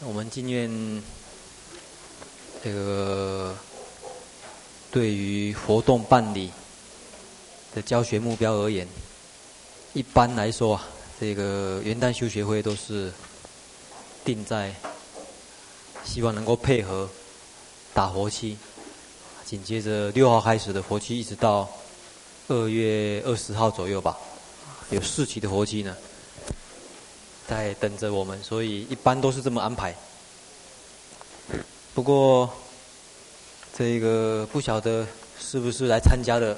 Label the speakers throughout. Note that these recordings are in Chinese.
Speaker 1: 我们经院这个对于活动办理的教学目标而言，一般来说啊，这个元旦修学会都是定在希望能够配合打活期，紧接着六号开始的活期，一直到二月二十号左右吧，有四期的活期呢。在等着我们，所以一般都是这么安排。不过，这个不晓得是不是来参加的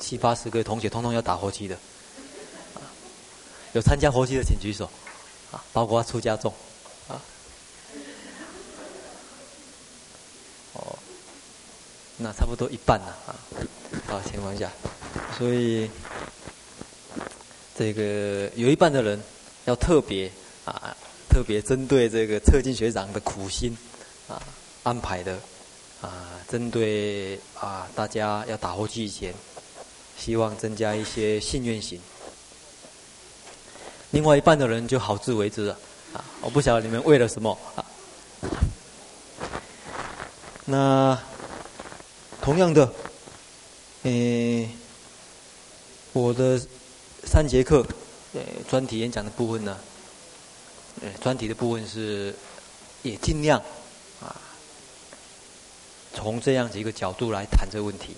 Speaker 1: 七八十个同学，通通要打活期的。有参加活期的请举手，啊，包括出家众，啊，哦，那差不多一半了啊。好，情况下，所以这个有一半的人。要特别啊，特别针对这个策进学长的苦心啊安排的啊，针对啊大家要打活期以前，希望增加一些信愿型。另外一半的人就好自为之了啊，我不晓得你们为了什么啊。那同样的，诶，我的三节课。对专题演讲的部分呢，呃，专题的部分是也尽量啊，从这样子一个角度来谈这个问题。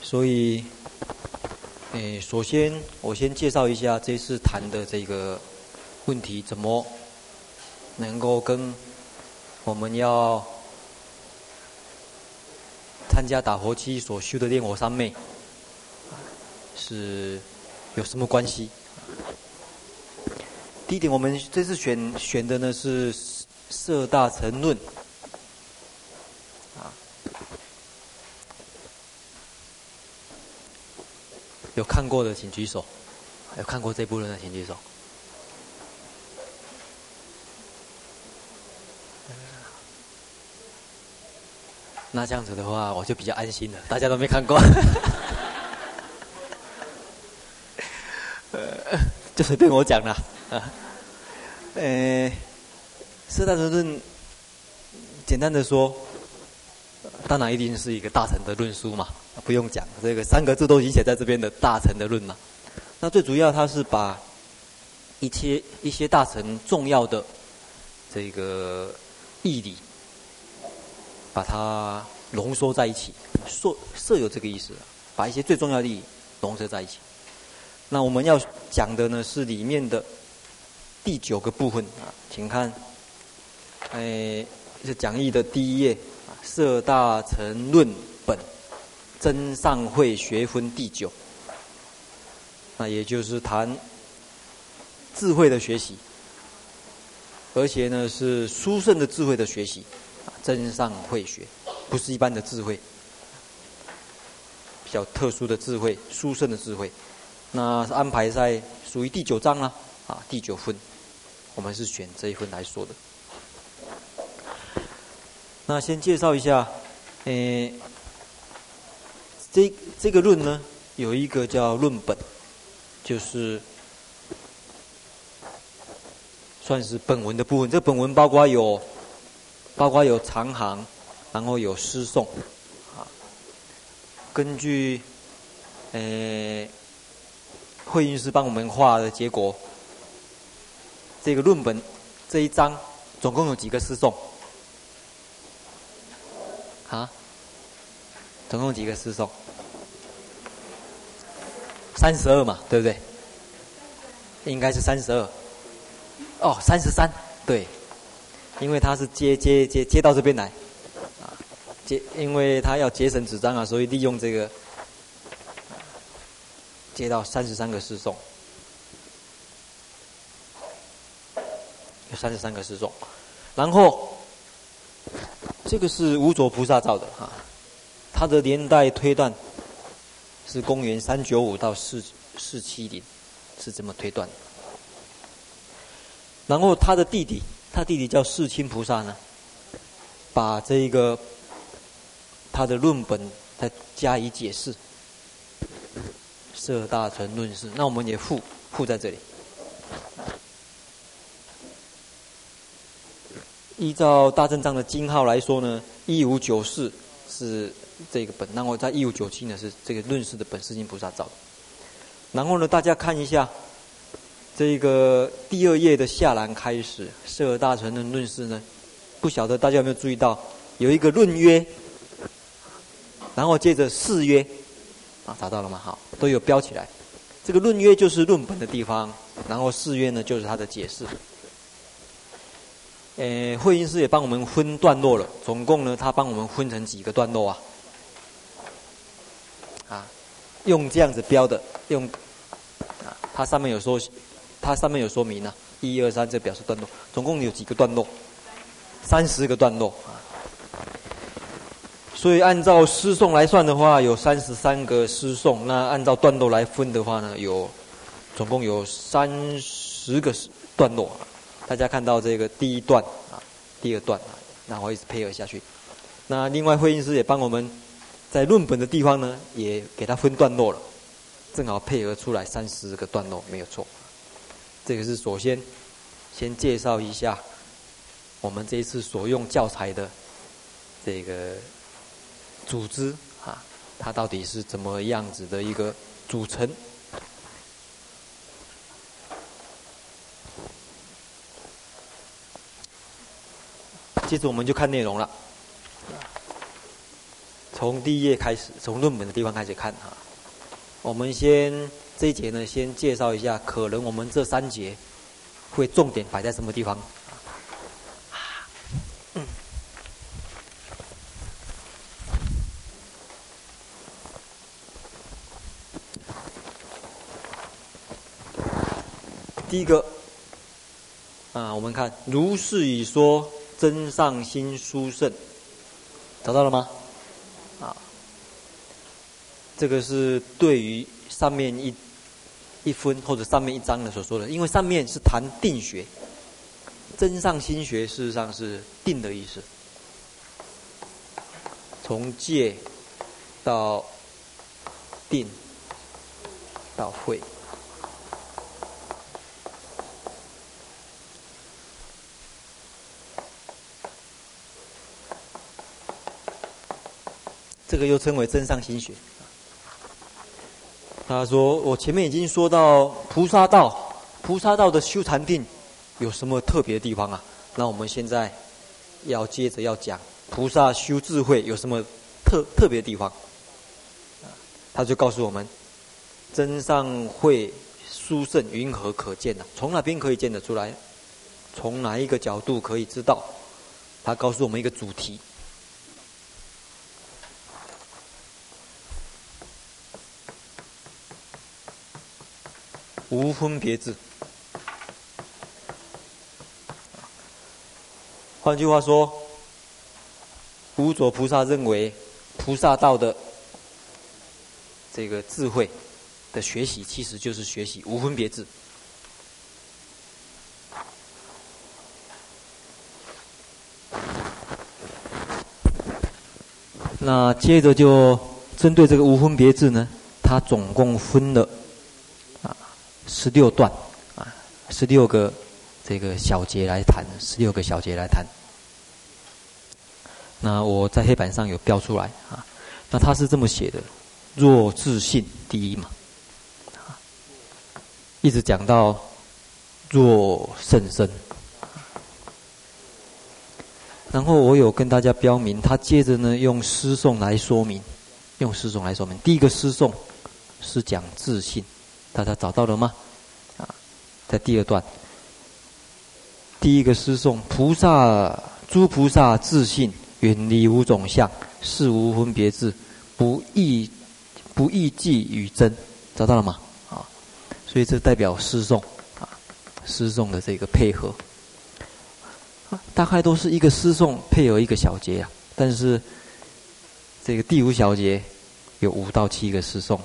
Speaker 1: 所以，呃，首先我先介绍一下这次谈的这个问题，怎么能够跟我们要参加打火期所修的炼火三昧是。有什么关系？第一点，我们这次选选的呢是《色大乘论》啊，有看过的请举手，有看过这部论的请举手。那这样子的话，我就比较安心了，大家都没看过。就随便我讲了啊，呃，摄大乘论，简单的说，当然一定是一个大臣的论书嘛，不用讲，这个三个字都已经写在这边的大臣的论嘛。那最主要，它是把一些一些大臣重要的这个义理，把它浓缩在一起，设设有这个意思，把一些最重要的义浓缩在一起。那我们要讲的呢是里面的第九个部分啊，请看，哎，是讲义的第一页，《色大乘论本真上会学分》第九，那也就是谈智慧的学习，而且呢是殊胜的智慧的学习，真上会学，不是一般的智慧，比较特殊的智慧，殊胜的智慧。那是安排在属于第九章了啊，第九分，我们是选这一分来说的。那先介绍一下，诶，这这个论呢，有一个叫论本，就是算是本文的部分。这本文包括有，包括有长行，然后有诗颂，啊，根据，诶。慧云师帮我们画的结果，这个论本这一章总共有几个诗颂？啊？总共几个诗颂？三十二嘛，对不对？应该是三十二。哦，三十三，对，因为他是接接接接到这边来，啊，接，因为他要节省纸张啊，所以利用这个。接到三十三个诗颂，有三十三个诗颂，然后这个是无着菩萨造的哈，他的年代推断是公元三九五到四四七零，是这么推断。然后他的弟弟，他弟弟叫世亲菩萨呢，把这一个他的论本再加以解释。摄大乘论释，那我们也附附在这里。依照大正藏的经号来说呢，一五九四是这个本，然后在一五九七呢是这个论释的本世亲菩萨造。然后呢，大家看一下这个第二页的下栏开始，摄大乘的论释呢，不晓得大家有没有注意到有一个论约，然后接着誓约，啊，找到了吗？好，都有标起来。这个论约就是论本的地方，然后释约呢就是它的解释。呃，慧音师也帮我们分段落了，总共呢，他帮我们分成几个段落啊？啊，用这样子标的，用啊，它上面有说，它上面有说明啊，一二三，这表示段落，总共有几个段落？三十个段落啊。所以按照诗颂来算的话，有三十三个诗颂。那按照段落来分的话呢，有总共有三十个段落。大家看到这个第一段啊，第二段啊，然后一直配合下去。那另外会音师也帮我们在论本的地方呢，也给他分段落了，正好配合出来三十个段落，没有错。这个是首先先介绍一下我们这一次所用教材的这个组织啊，它到底是怎么样子的一个组成。接着我们就看内容了，从第一页开始，从论文的地方开始看哈。我们先这一节呢，先介绍一下，可能我们这三节会重点摆在什么地方？第一个啊，我们看如是已说。真上心殊胜，找到了吗？啊，这个是对于上面一一分或者上面一章的所说的，因为上面是谈定学，真上心学事实上是定的意思，从戒到定到会。这个又称为增上心学。他说：“我前面已经说到菩萨道，菩萨道的修禅定有什么特别的地方啊？那我们现在要接着要讲菩萨修智慧有什么特特别的地方？他就告诉我们：增上会殊胜云何可见呢？从哪边可以见得出来？从哪一个角度可以知道？他告诉我们一个主题。”无分别智。换句话说，无着菩萨认为，菩萨道的这个智慧的学习，其实就是学习无分别智。那接着就针对这个无分别智呢，它总共分了。十六段啊，十六个这个小节来谈，十六个小节来谈。那我在黑板上有标出来啊，那他是这么写的：若自信第一嘛，一直讲到若甚深。然后我有跟大家标明，他接着呢用诗颂来说明，用诗颂来说明。第一个诗颂是讲自信。大家找到了吗？啊，在第二段，第一个诗颂：菩萨诸菩萨自信，远离五种相，是无分别智，不异不异计与真。找到了吗？啊，所以这代表诗颂啊，诗颂的这个配合，大概都是一个诗颂配合一个小节啊。但是这个第五小节有五到七个诗颂。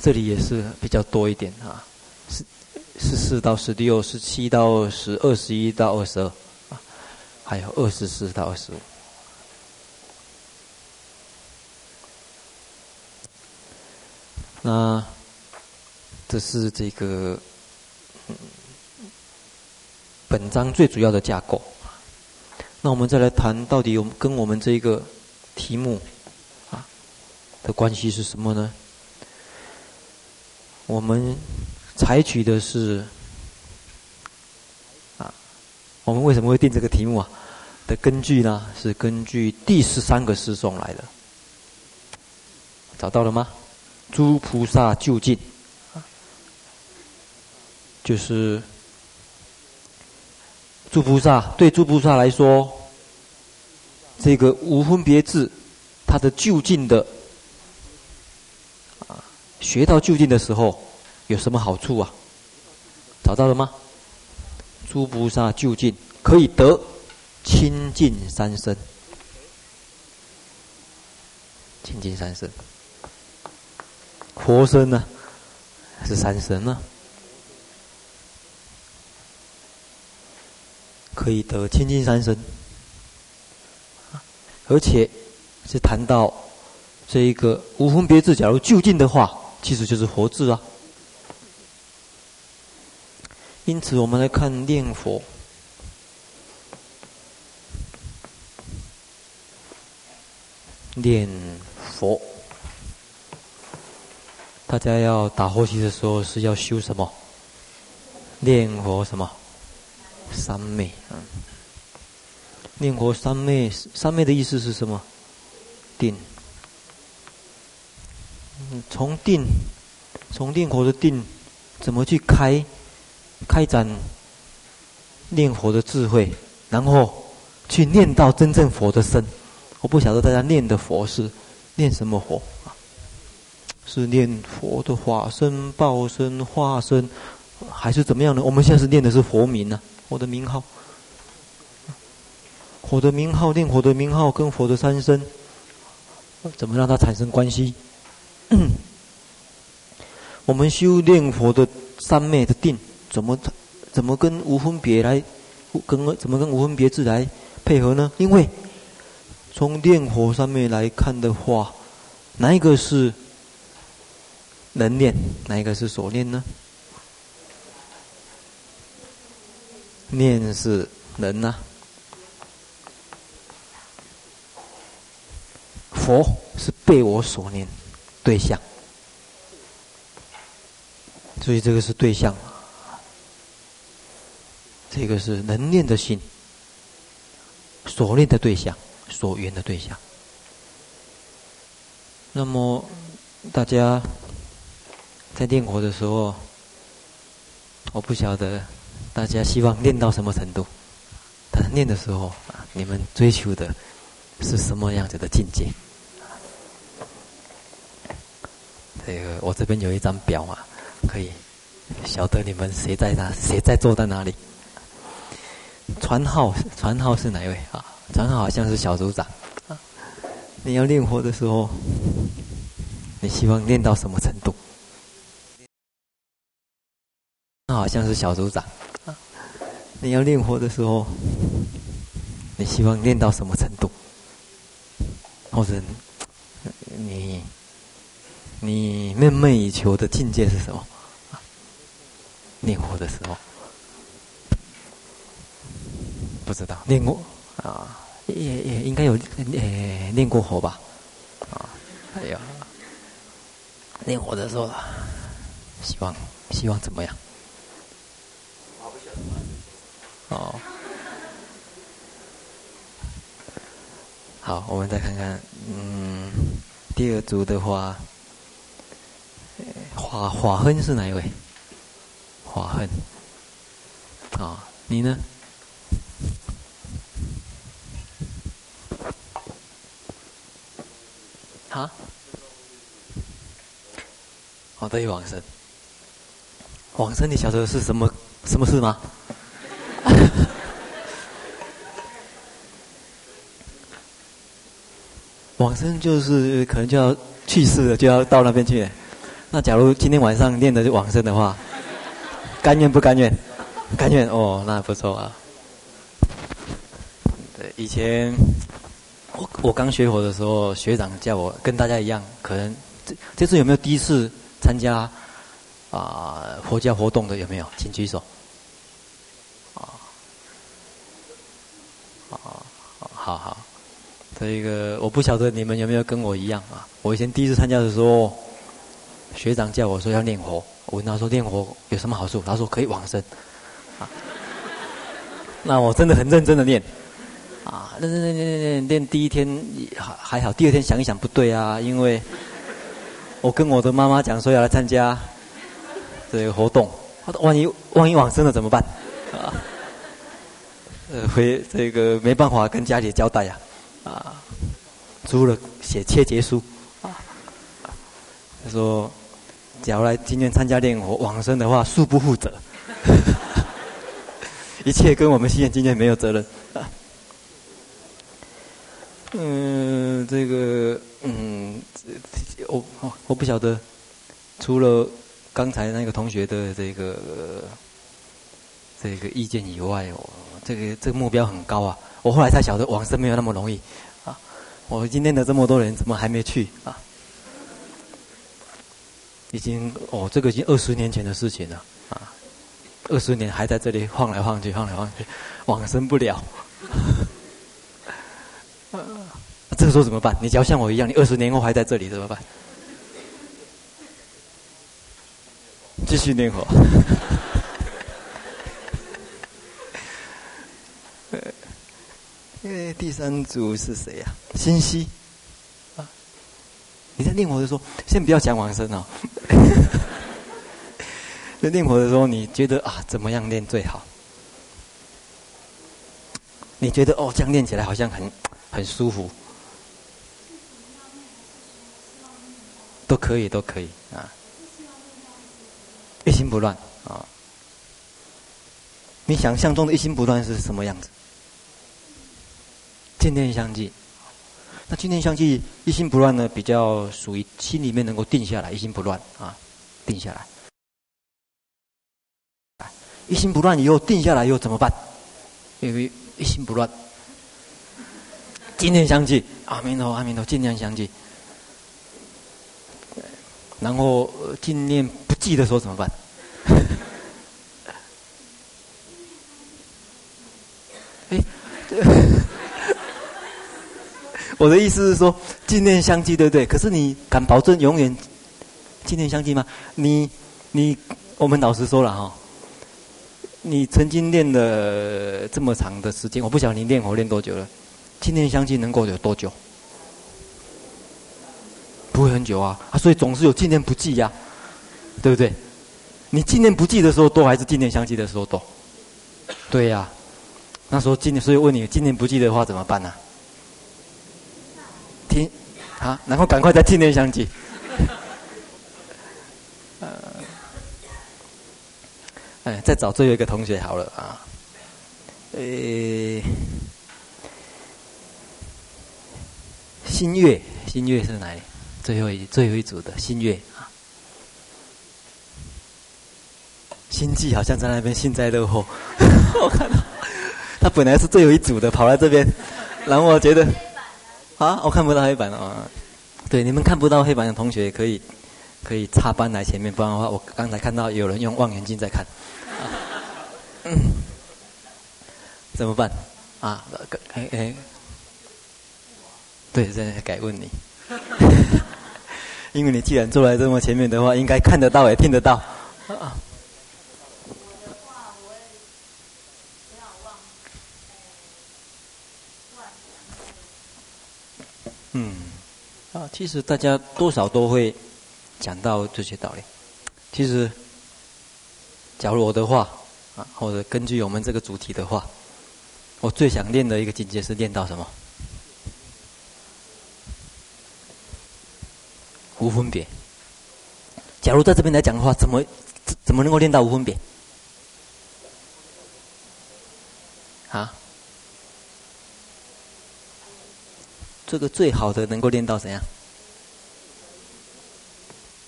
Speaker 1: 这里也是比较多一点啊，十十四到十六，十七到二十，二十一到二十二，啊，还有二十四到二十五。那这是这个本章最主要的架构。那我们再来谈，到底有跟我们这个题目啊的关系是什么呢？我们采取的是啊，我们为什么会定这个题目啊？的根据呢，是根据第十三个诗颂来的。找到了吗？诸菩萨究竟，就是诸菩萨对诸菩萨来说，这个无分别智，它的究竟的，学到究竟的时候有什么好处啊？找到了吗？诸菩萨究竟可以得清净三身，清净三身。佛身呢，是三身呢，可以得清净三身，而且是谈到这一个无分别智，假如究竟的话，其实就是佛智啊。因此，我们来看念佛，念佛。大家要打坐席的时候是要修什么？念佛什么？三昧。嗯，念佛三昧，三昧的意思是什么？定。嗯，从定，从定佛的定，怎么去开，开展念佛的智慧，然后去念到真正佛的身。我不晓得大家念的佛是念什么佛。是念佛的法身、报身、化身，还是怎么样呢？我们现在是念的是佛名呢、啊，佛的名号。佛的名号，念佛的名号跟佛的三身，怎么让它产生关系？我们修念佛的三昧的定，怎么怎么跟无分别来，跟怎么跟无分别智来配合呢？因为从念佛上面来看的话，哪一个是？能念，哪一个是所念呢？念是能呐、佛是被我所念对象，所以这个是对象，这个是能念的心，所念的对象，所缘的对象。那么大家。在念佛的时候，我不晓得大家希望念到什么程度。但念的时候，你们追求的是什么样子的境界？这个我这边有一张表啊，可以晓得你们谁在哪，谁在坐在哪里。传号，传号是哪一位啊？传号好像是小组长。你要练活的时候，你希望练到什么程度？好像是小组长，你要练活的时候，你希望练到什么程度？或者你你梦寐以求的境界是什么？念佛的时候，不知道念过啊，也也应该有诶念过佛吧？啊，哎呀，念佛的时候，希望希望怎么样？哦，好，我们再看看，嗯，第二组的话，华华亨是哪一位？华亨，啊、哦，你呢？啊？哦，对，往生，往生，你晓得是什么什么事吗？往生就是可能就要去世了，就要到那边去。那假如今天晚上念的是往生的话，甘愿不甘愿？甘愿哦，那不错啊。对，以前我我刚学佛的时候，学长叫我跟大家一样，可能这这次有没有第一次参加啊、佛教活动的有没有？请举手。啊，好好，这个我不晓得你们有没有跟我一样啊？我以前第一次参加的时候，学长叫我说要念佛，我问他说念佛有什么好处？他说可以往生。啊，那我真的很认真的念，啊，念念念念念念，第一天还还好，第二天想一想不对啊，因为我跟我的妈妈讲说要来参加这个活动，万一万一往生了怎么办？啊。呃，回这个没办法跟家里交代呀，啊，除了写切结书，啊，他说，假如来今天参加念佛往生的话，恕不负责，一切跟我们信愿今天没有责任。嗯，这个，嗯，我我不晓得，除了刚才那个同学的这个这个意见以外，哦。这个这个目标很高啊！我后来才晓得往生没有那么容易啊！我今天的这么多人，怎么还没去啊？已经哦，这个已经二十年前的事情了啊！二十年还在这里晃来晃去，晃来晃去，往生不了。啊，这个时候怎么办？你只要像我一样，你二十年后还在这里怎么办？继续念佛。第三组是谁呀、啊？心希啊！你在念佛的时候，先不要讲往生哦。在念佛的时候，你觉得啊，怎么样念最好？你觉得哦，这样念起来好像很很舒服。都可以，都可以啊。一心不乱啊！你想象中的一心不乱是什么样子？静念相继，那今天相继，一心不乱呢？比较属于心里面能够定下来，一心不乱啊，定下来。一心不乱以后定下来以后怎么办？因为一心不乱，今天相继，阿弥陀阿弥陀，今天相继。然后今念不记的时候怎么办？哎，我的意思是说，纪念相继，对不对？可是你敢保证永远纪念相继吗？你、你，我们老实说了哈，你曾经练了这么长的时间，我不晓得你练佛练多久了。纪念相继能够有多久？不会很久啊，啊，所以总是有纪念不记呀，对不对？你纪念不记的时候多，还是纪念相继的时候多？对呀，那时候纪念，所以问你，纪念不记的话怎么办呢？听，好，然后赶快再静念相机。呃，哎，再找最后一个同学好了啊。呃，新月，新月是哪里？最后一最后一组的新月啊。心悸好像在那边幸灾乐祸。我看到他本来是最后一组的，跑来这边，然后我觉得。啊，我看不到黑板啊！对，你们看不到黑板的同学可以可以插班来前面，不然的话，我刚才看到有人用望远镜在看。嗯、怎么办？啊，哎哎，对，现在改问你，因为你既然坐在这么前面的话，应该看得到也听得到。嗯，啊，其实大家多少都会讲到这些道理。其实，假如我的话啊，或者根据我们这个主题的话，我最想练的一个境界是练到什么？无分别。假如在这边来讲的话，怎么怎么能够练到无分别？啊？这个最好的能够练到怎样？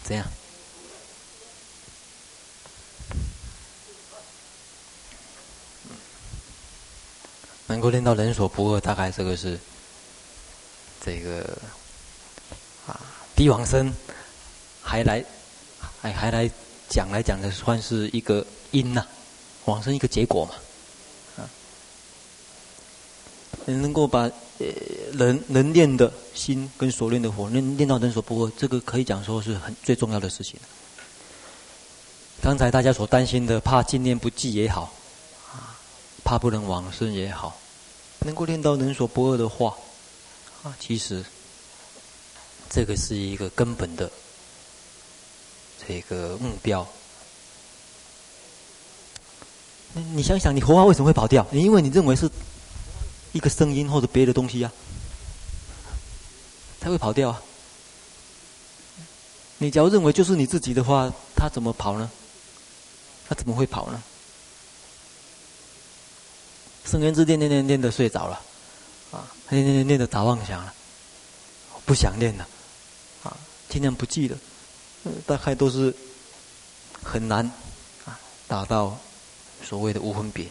Speaker 1: 怎样？能够练到人所不恶，大概这个是这个啊，帝王生还来还还来讲来讲的，算是一个因呐、啊，往生一个结果嘛。能够把呃人能练的心跟所练的火，练练到人所不恶，这个可以讲说是很最重要的事情。刚才大家所担心的，怕经年不济也好，啊，怕不能往生也好，能够练到人所不恶的话，啊，其实这个是一个根本的这个目标。你想想，你佛法为什么会跑掉？因为你认为是一个声音或者别的东西呀、啊，才会跑掉啊。你假如认为就是你自己的话，他怎么跑呢？他怎么会跑呢？圣人之念念念念的睡着了，啊，念念念念的打妄想了，不想念了，啊，尽量不记了，大概都是很难啊达到。所谓的无分别，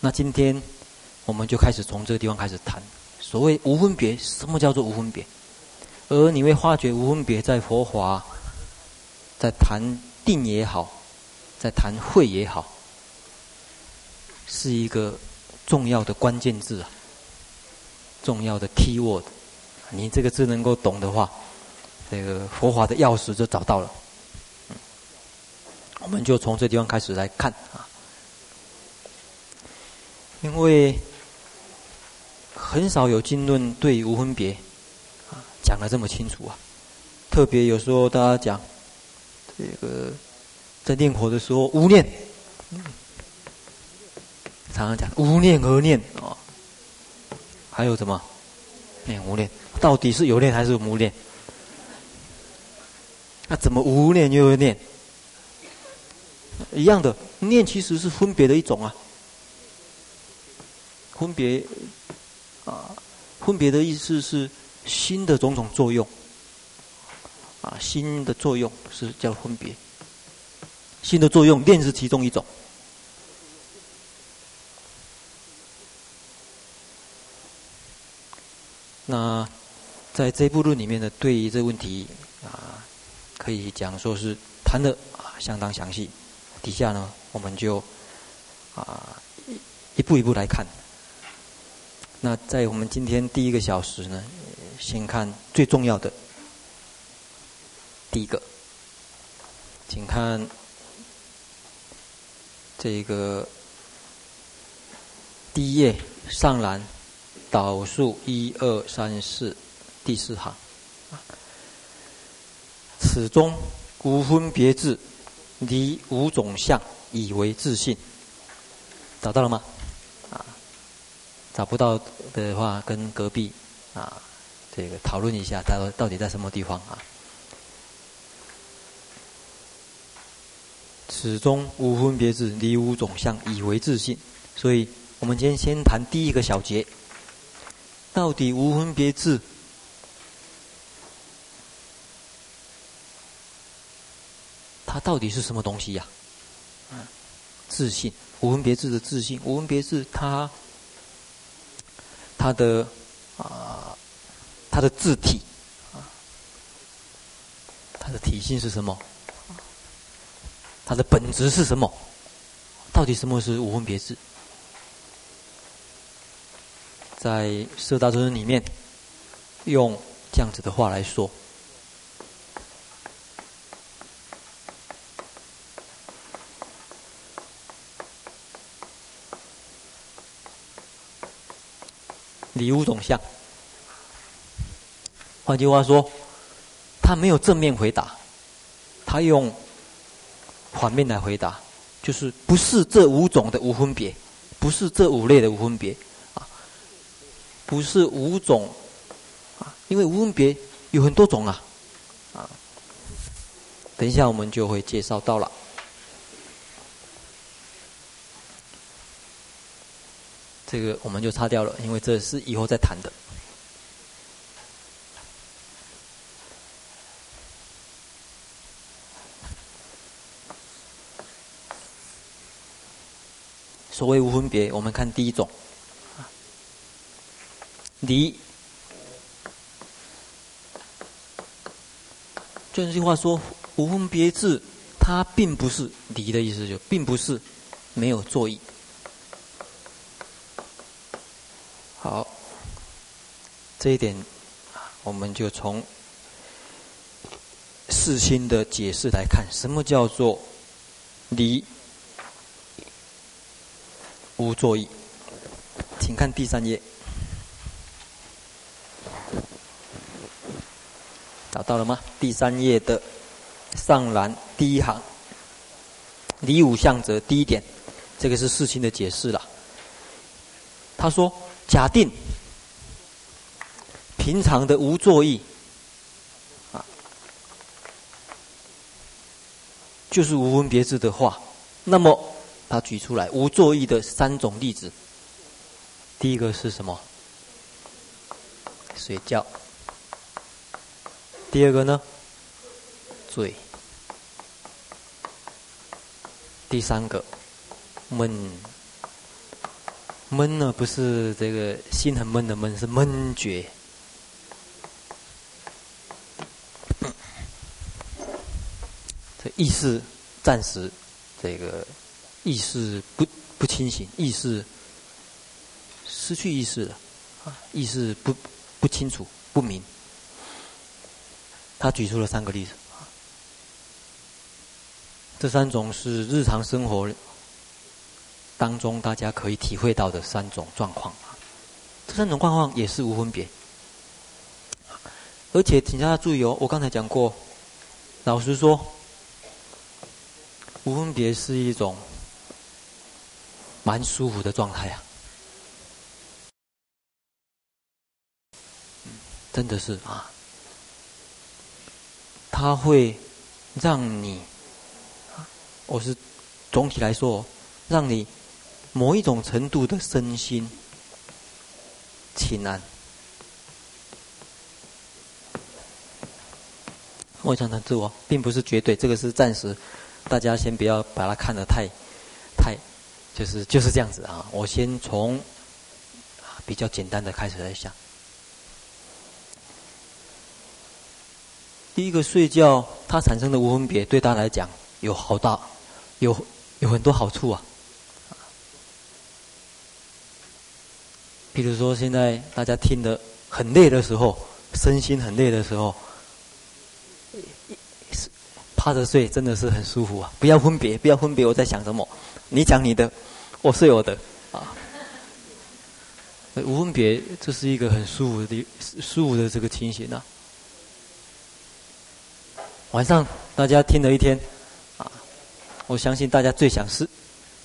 Speaker 1: 那今天我们就开始从这个地方开始谈所谓无分别，什么叫做无分别？而你会发觉无分别在佛法，在谈定也好，在谈慧也好，是一个重要的关键字啊，重要的 key word。你这个字能够懂的话，这个佛法的钥匙就找到了。我们就从这地方开始来看啊。因为很少有经论对无分别啊讲得这么清楚啊，特别有时候大家讲这个在念佛的时候无念，常常讲无念何念啊？还有什么念无念？到底是有念还是无念？那怎么无念又有念？一样的念其实是分别的一种啊。分别啊，分别的意思是心的种种作用啊，心的作用是叫分别。心的作用，念是其中一种。那在这部论里面呢，对于这个问题啊，可以讲说是谈的啊相当详细。底下呢，我们就啊一一步一步来看。那在我们今天第一个小时呢，先看最重要的第一个，请看这个第一页上栏导数一二三四第四行，此中无分别智，离五种相以为自性，找到了吗？找不到的话，跟隔壁啊，这个讨论一下，他到底在什么地方啊？始终无分别智，离五种相以为自信。所以我们今天先谈第一个小节，到底无分别智，它到底是什么东西呀？啊，自信，无分别智的自信，无分别智它。它的啊，它的字体啊，它的体性是什么？它的本质是什么？到底什么是无分别智？在《社大尊》里面，用这样子的话来说。离五种相，换句话说，他没有正面回答，他用反面来回答，就是不是这五种的无分别，不是这五类的无分别，啊，不是五种，啊，因为无分别有很多种啊，啊，等一下我们就会介绍到了。这个我们就擦掉了，因为这是以后再谈的。所谓无分别，我们看第一种，离。这句话说无分别智，它并不是离的意思，就并不是没有作意。好，这一点，我们就从世亲的解释来看，什么叫做离无作意？请看第三页，找到了吗？第三页的上栏第一行，离无相者第一点，这个是世亲的解释了。他说：“假定平常的无作意啊，就是无分别智的话，那么他举出来无作意的三种例子。”第一个是什么？睡觉。第二个呢？醉。第三个，闷。闷呢，不是这个心很闷的闷，是闷觉。意识暂时，这个意识不不清醒，意识。失去意识了，啊，意识不不清楚不明。他举出了三个例子，这三种是日常生活当中大家可以体会到的三种状况。这三种状况也是无分别，而且请大家注意哦，我刚才讲过，老实说，无分别是一种蛮舒服的状态啊。真的是啊，它会让你，我是总体来说，让你某一种程度的身心轻安。我想谈自我，并不是绝对，这个是暂时，大家先不要把它看得太太，就是就是这样子啊。我先从比较简单的开始来想。第一个睡觉，它产生的无分别，对他来讲有好大，有有很多好处啊。比如说，现在大家听得很累的时候，身心很累的时候，趴着睡真的是很舒服啊！不要分别，不要分别，我在想什么？你讲你的，我睡我的啊。无分别，这是一个很舒服的、舒服的这个情形啊。晚上大家听了一天，啊，我相信大家最想是，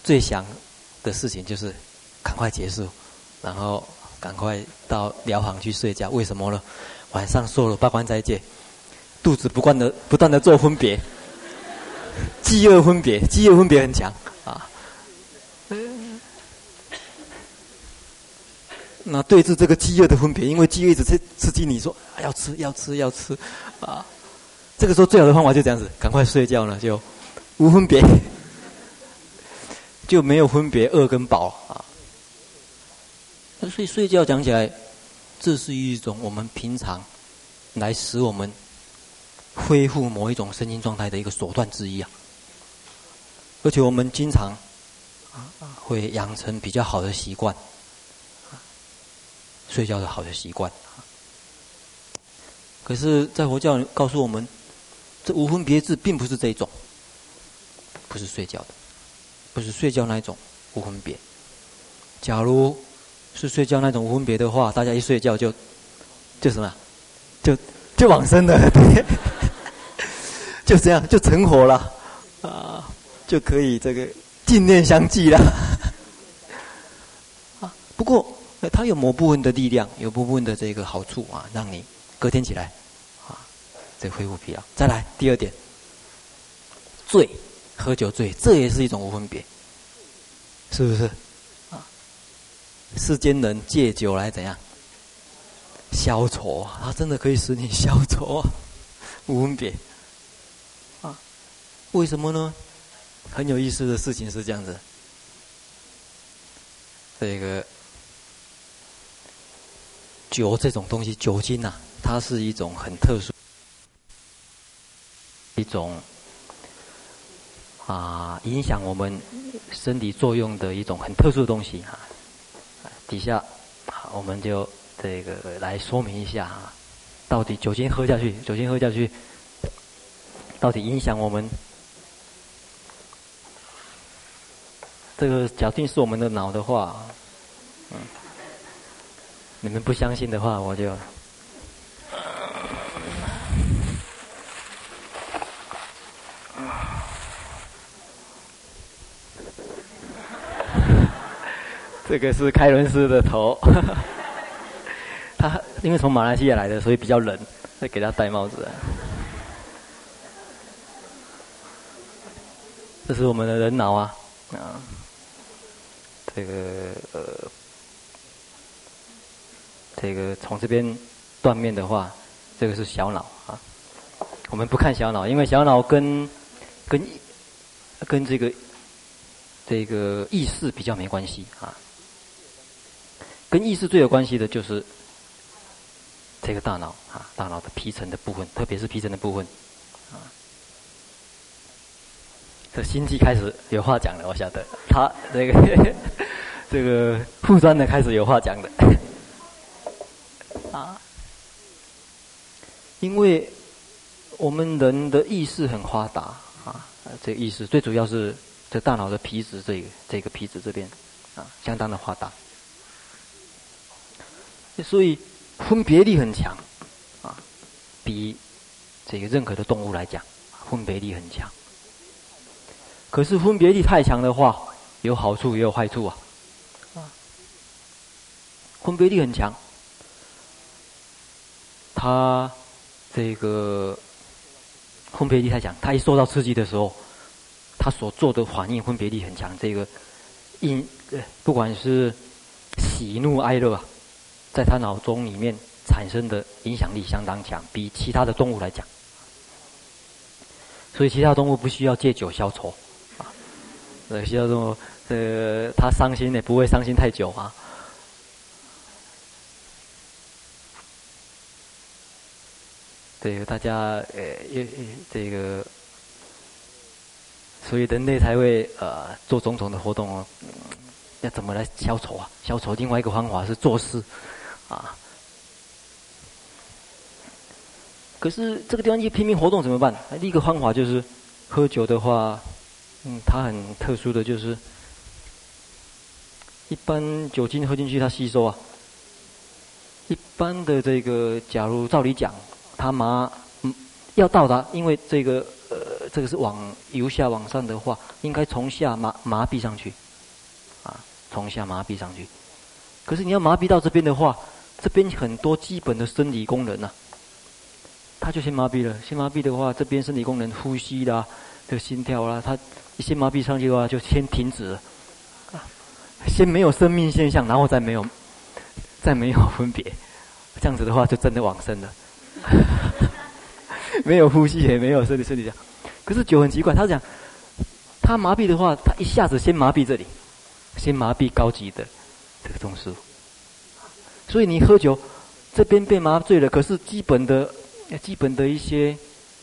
Speaker 1: 最想的事情就是赶快结束，然后赶快到疗房去睡觉。为什么呢？晚上说了八关斋戒，肚子不断的不断的做分别，饥饿分别，饥饿分别很强啊。那对治这个饥饿的分别，因为饥饿一直刺刺激你说啊要吃要吃要吃啊。这个时候最好的方法就这样子，赶快睡觉呢，就无分别，就没有分别饿跟饱啊。所以睡觉讲起来，这是一种我们平常来使我们恢复某一种身心状态的一个手段之一啊。而且我们经常会养成比较好的习惯，睡觉的好的习惯。可是，在佛教告诉我们。这无分别智并不是这一种，不是睡觉的，不是睡觉那一种无分别。假如是睡觉那种无分别的话，大家一睡觉就就什么，就就往生了，对，就这样就成活了啊，就可以这个净念相继了。啊，不过它有某部分的力量，有部分的这个好处啊，让你隔天起来啊。这恢复疲劳。再来第二点，醉，喝酒醉，这也是一种无分别，是不是？啊，世间人借酒来怎样？消愁啊，它真的可以使你消愁啊，无分别。为什么呢？很有意思的事情是这样子，这个酒这种东西，酒精呐、它是一种很特殊。一种啊，影响我们身体作用的一种很特殊的东西啊。底下，我们就这个来说明一下啊，到底酒精喝下去，酒精喝下去，到底影响我们？这个假定是我们的脑的话，嗯，你们不相信的话，我就。这个是开伦斯的头，他因为从马来西亚来的，所以比较冷，会给他戴帽子。这是我们的人脑啊，啊，这个呃，这个从这边断面的话，这个是小脑啊。我们不看小脑，因为小脑跟跟跟这个这个意识比较没关系啊。跟意识最有关系的就是这个大脑啊，大脑的皮层的部分，特别是皮层的部分啊。这心机开始有话讲了，我晓得他这个 这个副专的开始有话讲的啊，因为我们人的意识很发达啊，这个意识最主要是这大脑的皮质这个这个皮质这边啊，相当的发达。所以分别力很强，啊，比这个任何的动物来讲，分别力很强。可是分别力太强的话，有好处也有坏处啊。啊，分别力很强，他这个分别力太强，他一受到刺激的时候，他所做的反应分别力很强。这个因不管是喜怒哀乐啊。在他脑中里面产生的影响力相当强，比其他的动物来讲，所以其他动物不需要借酒消愁啊。呃，需要说，呃，他伤心也不会伤心太久啊。对，大家呃，也，这个，所以人类才会呃做种种的活动哦。要怎么来消愁啊？消愁另外一个方法是作诗。啊！可是这个地方一拼命活动怎么办？第一个方法就是喝酒的话，嗯，它很特殊的就是，一般酒精喝进去它吸收啊。一般的这个，假如照理讲，它麻嗯要到达，因为这个呃这个是往由下往上的话，应该从下麻麻痹上去，啊，从下麻痹上去。可是你要麻痹到这边的话。这边很多基本的生理功能呐、啊，他就先麻痹了。先麻痹的话，这边生理功能，呼吸啦，这个心跳啦，他一先麻痹上去的话，就先停止了。先没有生命现象，然后再没有，再没有分别，这样子的话就真的往生了。没有呼吸，也没有生理生理这样。可是酒很奇怪，他讲，他麻痹的话，他一下子先麻痹这里，先麻痹高级的这个中枢。所以你喝酒，这边被麻醉了，可是基本的、基本的一些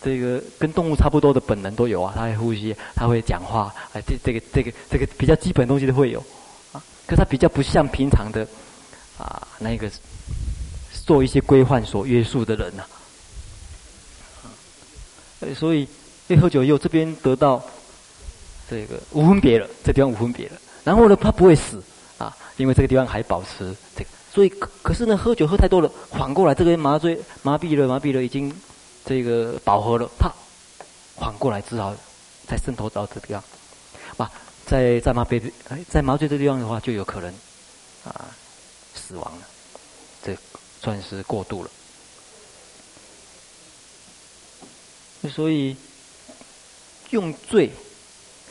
Speaker 1: 这个跟动物差不多的本能都有啊，它会呼吸，它会讲话，哎，这这个这个这个比较基本的东西都会有，啊，可是它比较不像平常的啊那个做一些规范所约束的人呐、啊，所以一喝酒以后，这边得到这个无分别了，这地方无分别了，然后呢，它不会死啊，因为这个地方还保持这个。所以，可可是呢，喝酒喝太多了，反过来这个麻醉麻痹了，麻痹了，已经这个饱和了，啪，缓过来只好再渗透到这个地方，啊，在在麻痹在麻醉这地方的话，就有可能啊死亡了，这算是过度了。所以用醉，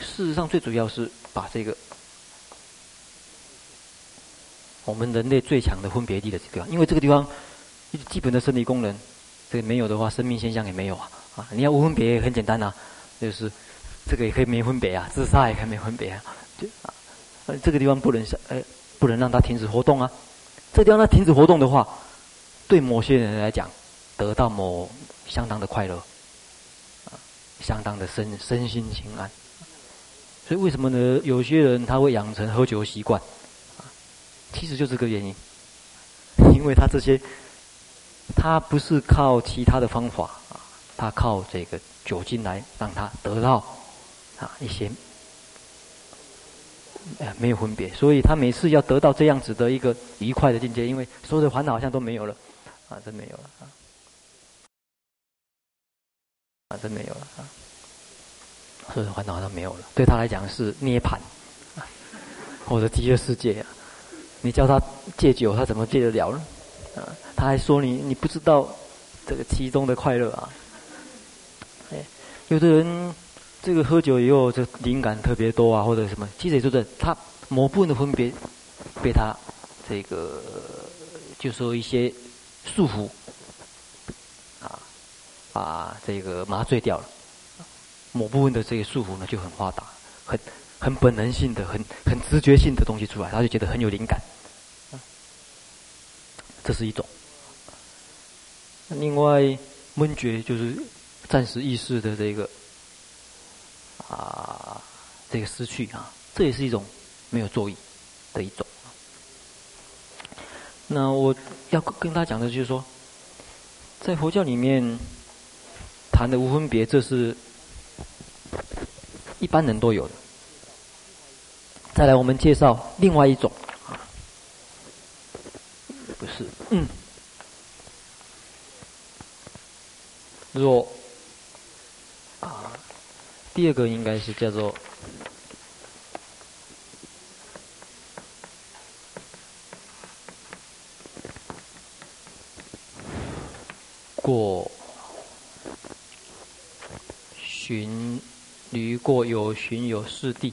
Speaker 1: 事实上最主要是把这个。我们人类最强的分别力的这个，因为这个地方基本的生理功能，这个没有的话，生命现象也没有啊。啊，你要无分别也很简单呐、就是这个也可以没分别啊，自杀也可以没分别啊。就啊，这个地方不能呃，不能让它停止活动啊。这个地方它停止活动的话，对某些人来讲，得到某相当的快乐，啊，相当的身身心情安。所以为什么呢？有些人他会养成喝酒习惯。啊其实就这个原因，因为他这些，他不是靠其他的方法啊，他靠这个酒精来让他得到啊一些呃没有分别，所以他每次要得到这样子的一个愉快的境界，因为所有的烦恼好像都没有了啊，真没有了啊，啊真没有了啊，所有的烦恼好像没有了，对他来讲是涅槃。或者极乐世界啊，你叫他戒酒，他怎么戒得了呢？啊，他还说你你不知道这个其中的快乐啊。哎，有的人这个喝酒以后，这灵感特别多啊，或者什么，其实也就是他某部分的分别被他这个就说一些束缚啊，把这个麻醉掉了。某部分的这个束缚呢，就很发达，很。很本能性的、很很直觉性的东西出来，他就觉得很有灵感。这是一种。另外，闷觉就是暂时意识的这个啊，这个失去啊，这也是一种没有作意的一种。那我要跟大家讲的就是说，在佛教里面谈的无分别，这是一般人都有的。再来，我们介绍另外一种，不是，嗯，若啊，第二个应该是叫做过寻驴过有寻有四谛。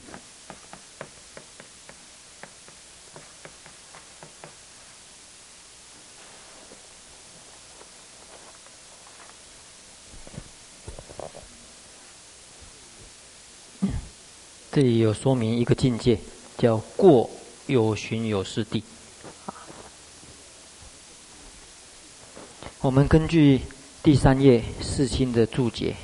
Speaker 1: 这里有说明一个境界，叫过有寻有失地。我们根据第三页世亲的注解，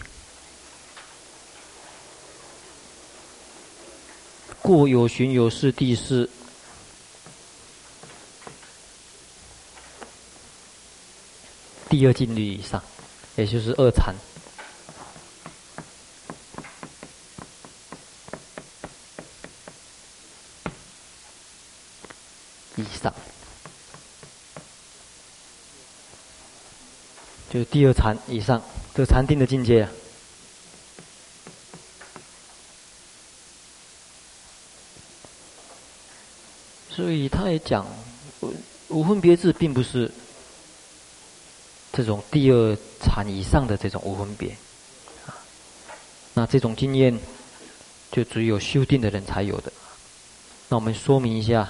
Speaker 1: 过有寻有四谛是第二静虑以上，也就是二禅。以上，就第二禅以上，这禅定的境界啊。所以他也讲，无分别智并不是这种第二禅以上的这种无分别，那这种经验就只有修定的人才有的。那我们说明一下。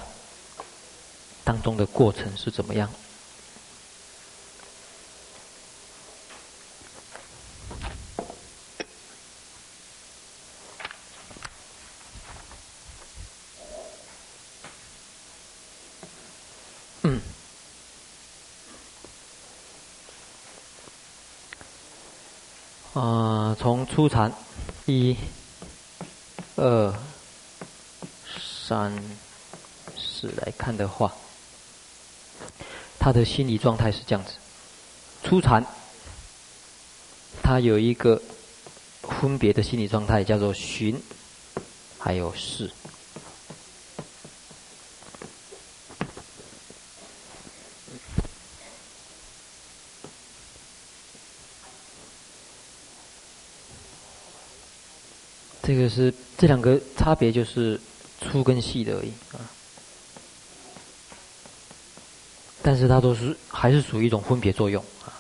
Speaker 1: 当中的过程是怎么样？嗯，啊，从初禅一、二、三、四来看的话。他的心理状态是这样子：初禅，他有一个分别的心理状态，叫做寻，还有视。这个是这两个差别，就是粗跟细的而已啊。但是它都是还是属于一种分别作用啊，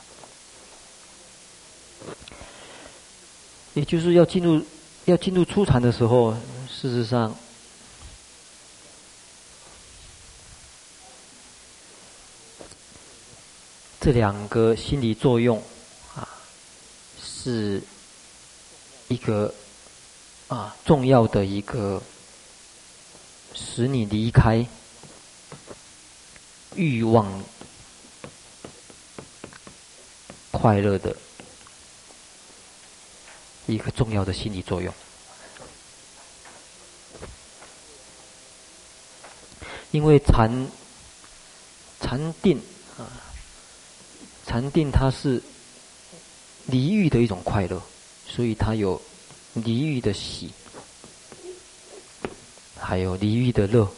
Speaker 1: 也就是要进入要进入初禅的时候，事实上这两个心理作用啊，是一个啊重要的一个使你离开。欲望快乐的一个重要的心理作用，因为禅禅定啊，禅定它是离欲的一种快乐，所以它有离欲的喜，还有离欲的乐。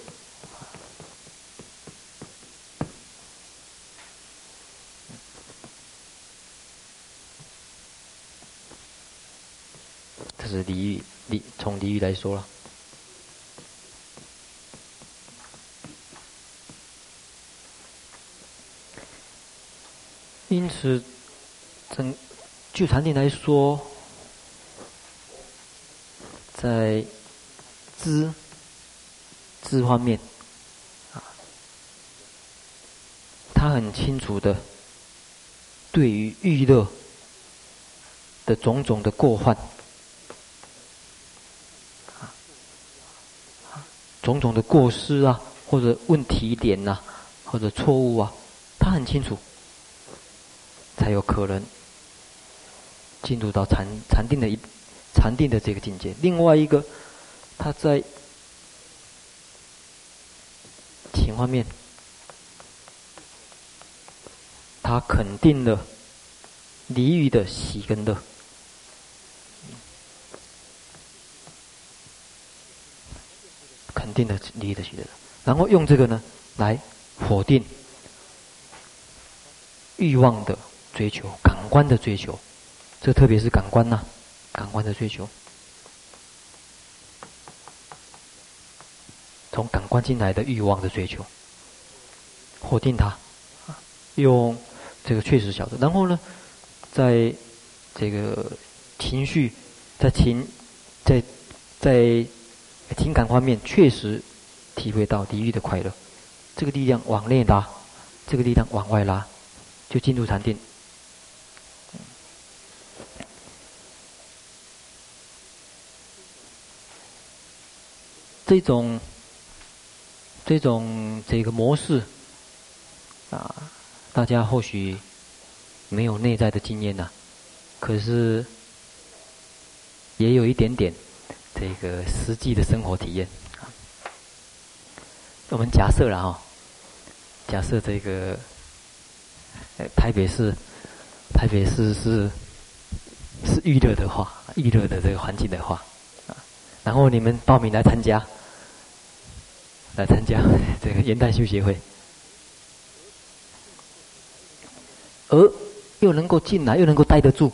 Speaker 1: 这是离欲，离从离欲来说了。因此，整就禅定来说，在知知方面，啊，他很清楚的对于欲乐的种种的过患，啊，种种的过失啊，或者问题点呐、啊，或者错误啊，他很清楚。才有可能进入到禅禅定的一禅定的这个境界。另外一个，他在情方面，他肯定了离欲的喜跟乐，肯定的离欲的喜乐，然后用这个呢来否定欲望的。追求感官的追求，这特别是感官呐、感官的追求，从感官进来的欲望的追求，否定它，用这个确实晓得。然后呢，在这个情绪，在情，在在情感方面，确实体会到地狱的快乐。这个力量往内拉，这个力量往外拉，就进入禅定。这种这种这个模式啊，大家或许没有内在的经验呐、可是也有一点点这个实际的生活体验。我们假设了哈，假设这个台北市台北市是是娱乐的话，娱乐的这个环境的话啊，然后你们报名来参加。来参加 这个元旦修学会，而又能够进来，又能够待得住。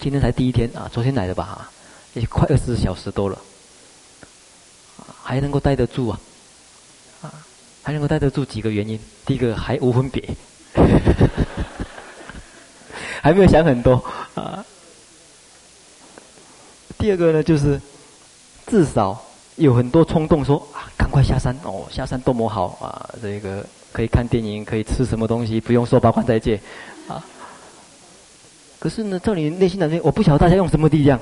Speaker 1: 今天才第一天啊，昨天来的吧？也快二十小时多了，还能够待得住啊？啊，还能够待得住几个原因？第一个还无分别，还没有想很多啊。第二个呢，就是至少有很多冲动说啊。赶快下山哦！下山多么好啊！这个可以看电影，可以吃什么东西，不用说八关斋戒啊。可是呢，照你内心感觉，我不晓得大家用什么力量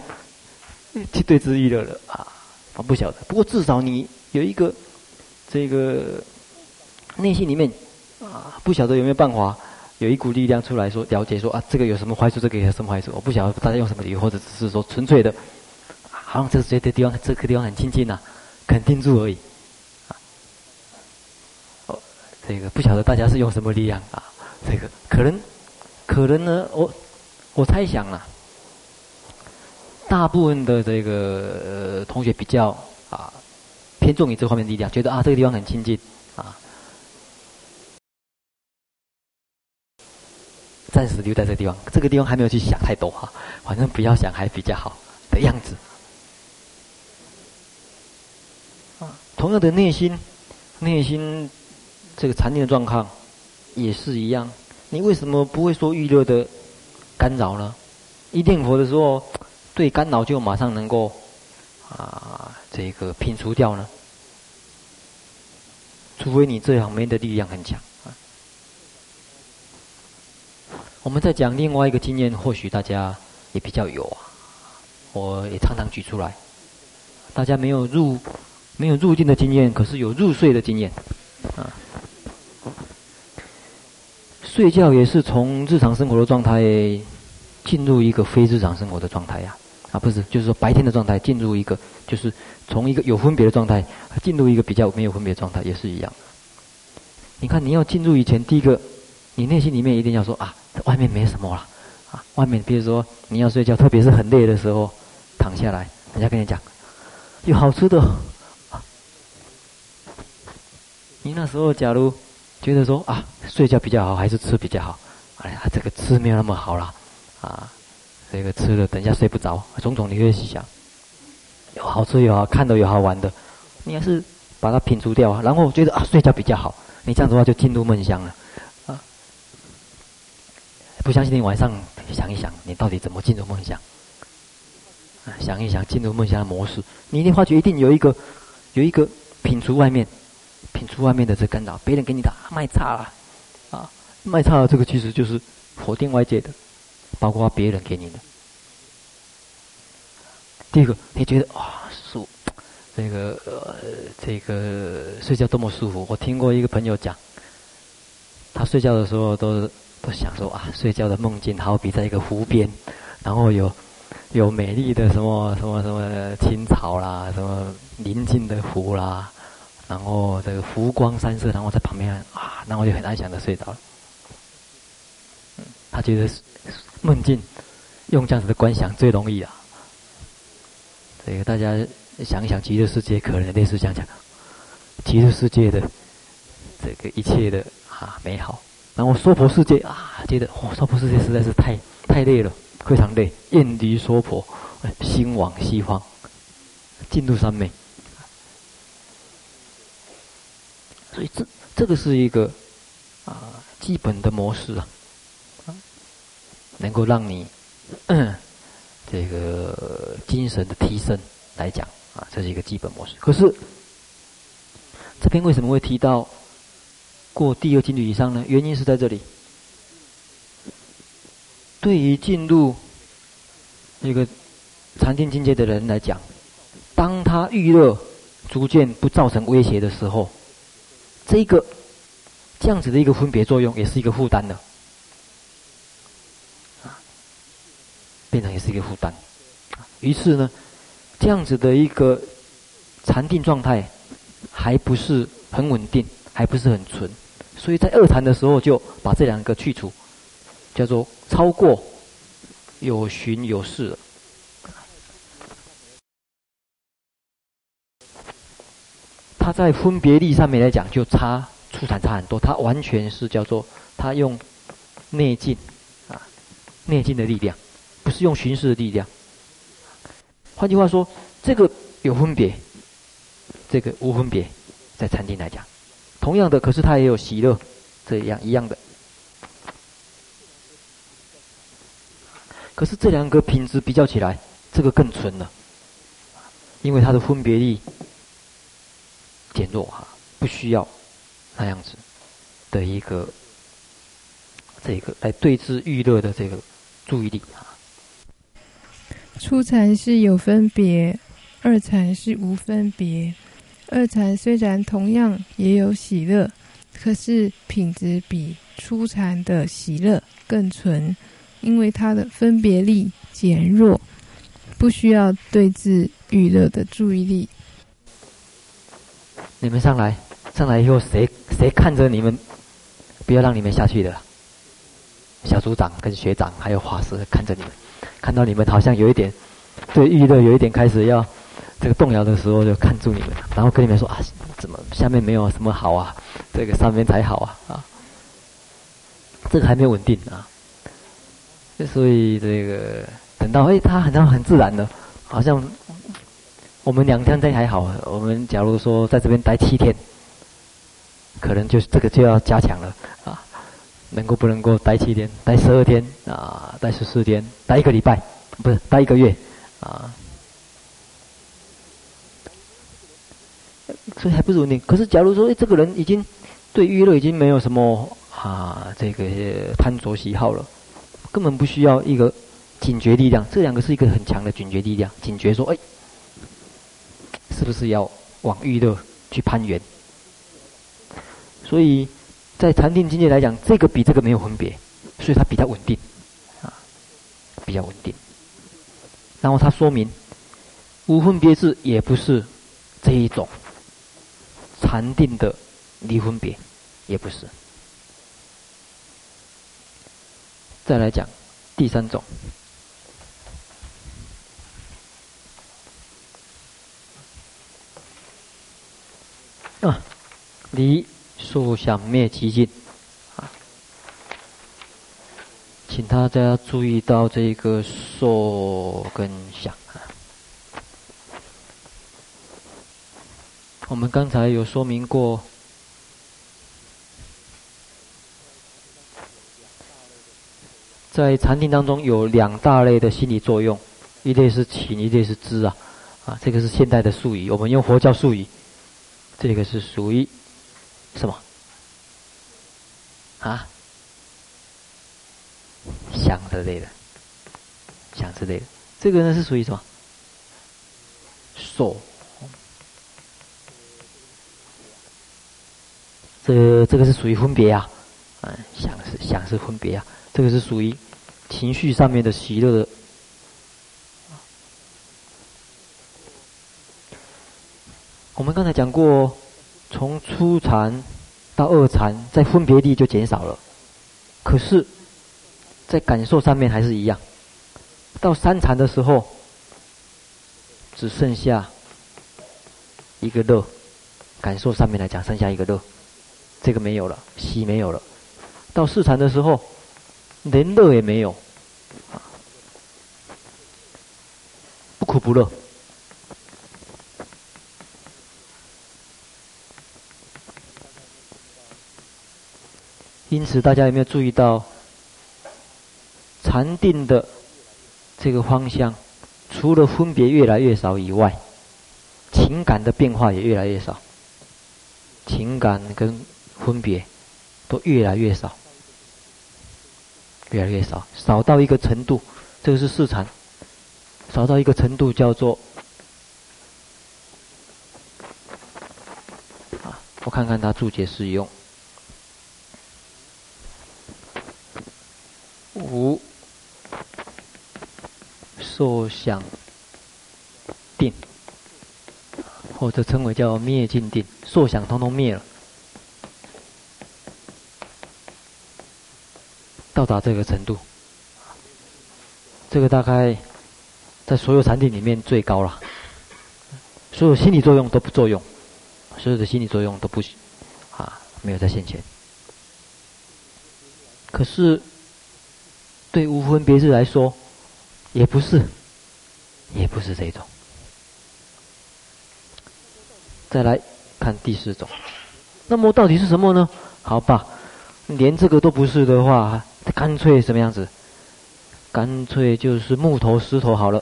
Speaker 1: 去对治欲乐了啊！我不晓得。不过至少你有一个这个内心里面啊，不晓得有没有办法有一股力量出来说了解说啊，这个有什么坏处，这个有什么坏处？我不晓得大家用什么理由，或者只是说纯粹的，好像这这个地方这个地方很亲近呐，肯定住而已。这个不晓得大家是用什么力量啊？这个可能，可能呢，我我猜想啊，大部分的这个呃同学比较啊偏重于这方面的力量，觉得啊这个地方很亲近啊，暂时留在这个地方，这个地方还没有去想太多哈，反正不要想还比较好的样子。同样的内心，内心。这个禅定的状况也是一样，你为什么不会说预热的干扰呢？一念佛的时候，对干扰就马上能够啊这个摒除掉呢？除非你这方面的力量很强。我们再讲另外一个经验，或许大家也比较有啊，我也常常举出来。大家没有入没有入定的经验，可是有入睡的经验啊。睡觉也是从日常生活的状态进入一个非日常生活的状态呀，啊，不是，就是说白天的状态进入一个，就是从一个有分别的状态进入一个比较没有分别的状态，也是一样。你看，你要进入以前，第一个你内心里面一定要说啊，外面没什么了，啊，外面比如说你要睡觉，特别是很累的时候，躺下来，人家跟你讲有好吃的，你那时候假如觉得说啊，睡觉比较好还是吃比较好？哎呀，这个吃没有那么好了，啊，这个吃了等一下睡不着，种种你会去想，有好吃有好看的有好玩的，你还是把它摒除掉啊，然后觉得啊睡觉比较好，你这样子的话就进入梦乡了，啊，不相信你晚上想一想，你到底怎么进入梦乡？啊，想一想进入梦乡的模式，你一定发觉一定有一个有一个品除外面，品出外面的这干扰，别人给你的卖差了，啊。卖差了这个其实就是否定外界的，包括别人给你的。第一个，你觉得啊，舒，这个呃，这个睡觉多么舒服。我听过一个朋友讲，他睡觉的时候都都想说啊，睡觉的梦境好比在一个湖边，然后有有美丽的什么什么什么青草啦，什么宁静的湖啦，然后这个湖光山色，然后在旁边啊，然后就很安详的睡着了。他觉得梦境用这样子的观想最容易啊。这个大家想一想，极乐世界可能类似这样讲，极乐世界的这个一切的啊美好，然后娑婆世界啊，觉得哦，娑婆世界实在是太太累了，非常累，厌离娑婆，心往西方，进入三昧。所以这这个是一个啊基本的模式啊。能够让你这个精神的提升来讲啊，这是一个基本模式。可是这边为什么会提到过第二静虑以上呢？原因是在这里。对于进入那个禅定境界的人来讲，当他遇热逐渐不造成威胁的时候，这个这样子的一个分别作用，也是一个负担的。啊变成也是一个负担，于是呢，这样子的一个禅定状态还不是很稳定，还不是很纯，所以在二禅的时候就把这两个去除，叫做超过有寻有识了。它在分别力上面来讲，就差出产差很多，它完全是叫做它用内劲啊，内劲的力量。不是用巡视的力量。换句话说，这个有分别，这个无分别，在禅定来讲，同样的，可是它也有喜乐，这样一样的。可是这两个品质比较起来，这个更纯了，因为它的分别力减弱哈，不需要那样子的一个这个来对治欲乐的这个注意力啊。
Speaker 2: 初禅是有分别，二禅是无分别。二禅虽然同样也有喜乐，可是品质比初禅的喜乐更纯，因为它的分别力减弱，不需要对治欲乐的注意力。
Speaker 1: 你们上来，上来以后谁谁看着你们，不要让你们下去的。小组长跟学长还有法师看着你们。看到你们好像有一点对预热有一点开始要这个动摇的时候，就看住你们，然后跟你们说啊，怎么下面没有什么好啊？这个上面才好啊啊！这个还没有稳定啊，所以这个等到哎，他好像很自然的，好像我们两天在还好，我们假如说在这边待七天，可能就是这个就要加强了啊。能够不能够待七天，待十二天啊，待十四天，待一个礼拜，不是待一个月啊，所以还不如你。可是假如说，哎，这个人已经对娱乐已经没有什么啊，这个贪着喜好了，根本不需要一个警觉力量。这两个是一个很强的警觉力量，警觉说，哎，是不是要往欲乐去攀缘？所以。在禅定境界来讲，这个比这个没有分别，所以它比较稳定，啊，比较稳定。然后他说明，无分别智也不是这一种禅定的离分别，也不是。再来讲第三种。啊，离受想灭寂尽，啊，请大家注意到这个受跟想啊。我们刚才有说明过，在禅定当中有两大类的心理作用，一类是情，一类是知啊，啊，这个是现代的术语，我们用佛教术语。这个是属于什么？啊？想之类的，想之类的。这个呢是属于什么？受。这这个是属于分别啊，嗯，想是想是分别啊。这个是属于情绪上面的喜乐的。我们刚才讲过，从初禅到二禅，在分别力就减少了，可是，在感受上面还是一样。到三禅的时候，只剩下一个乐，感受上面来讲，剩下一个乐，这个没有了，喜没有了。到四禅的时候，连乐也没有，不苦不乐。因此，大家有没有注意到，禅定的这个方向，除了分别越来越少以外，情感的变化也越来越少，情感跟分别都越来越少，越来越少，少到一个程度，这个是四禅，少到一个程度叫做啊，我看看他注解适用。无受想定，或者称为叫灭尽定，受想通通灭了，到达这个程度，这个大概在所有禅定里面最高了，所有心理作用都不作用，所有的心理作用都不啊没有在现前，可是。对无分别智来说，也不是，也不是这种。再来看第四种，那么到底是什么呢？好吧，连这个都不是的话，干脆什么样子？干脆就是木头、石头好了。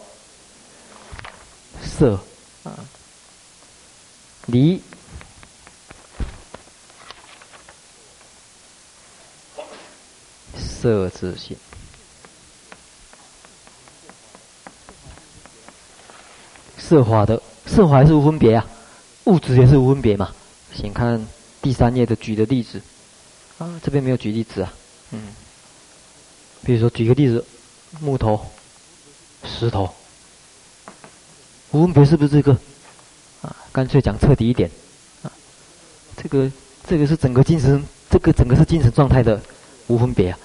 Speaker 1: 色啊，离色自性。色法的色法还是无分别啊，物质也是无分别嘛。请看第三页的举的例子，啊，这边没有举例子啊，嗯，比如说举个例子，木头、石头，无分别是不是这个？啊，干脆讲彻底一点，啊，这个这个是整个精神，这个整个是精神状态的无分别啊，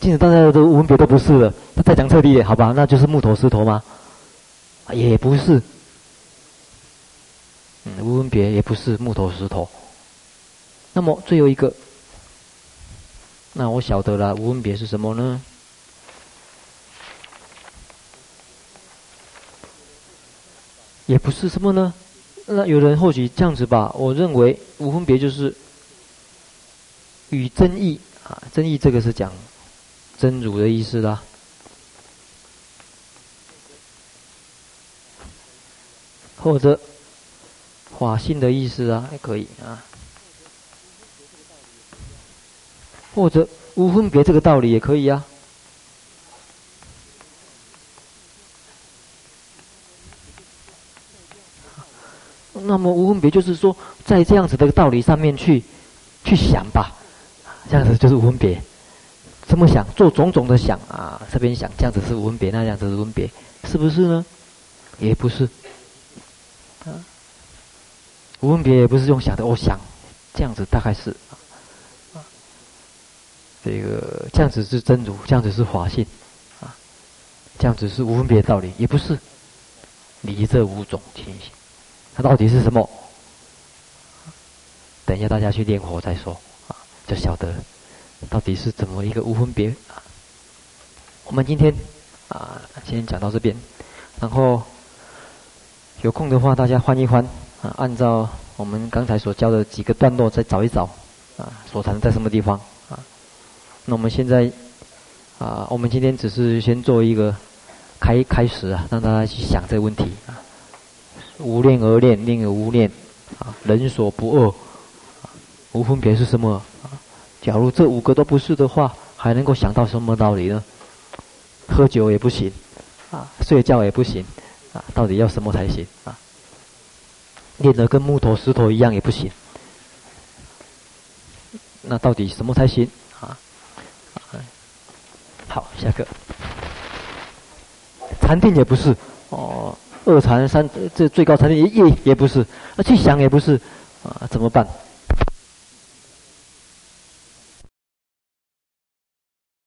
Speaker 1: 精神状态的无分别都不是了，那再讲彻底一点，好吧，那就是木头、石头吗？也不是，嗯，无分别也不是木头石头。那么最后一个，那我晓得了，无分别是什么呢？也不是什么呢？那有人或许这样子吧，我认为无分别就是与真意啊，真意这个是讲真如的意思啦。或者法性的意思啊，还可以啊。或者无分别这个道理也可以啊。那么无分别就是说，在这样子的道理上面去去想吧，这样子就是无分别。这么想，做种种的想啊，这边想这样子是无分别，那样子是分别，是不是呢？也不是。啊，无分别也不是用想的，我想这样子大概是，啊，这个这样子是真如，这样子是法性，啊，这样子是无分别的道理，也不是离这五种情形，它到底是什么？等一下大家去练佛再说，啊，就晓得到底是怎么一个无分别。啊，我们今天啊，先讲到这边，然后有空的话大家翻一翻，啊，按照我们刚才所教的几个段落再找一找，啊，所谈在什么地方。啊那我们现在啊，我们今天只是先做一个开开始啊，让大家去想这个问题啊。无念而念，念而无念啊，人所不恶，无分别是什么啊？假如这五个都不是的话，还能够想到什么道理呢？喝酒也不行啊，睡觉也不行啊，到底要什么才行啊？练得跟木头石头一样也不行，那到底什么才行啊？好，下课禅定也不是哦，二禅三这最高禅定也也也不是，啊去想也不是啊，怎么办？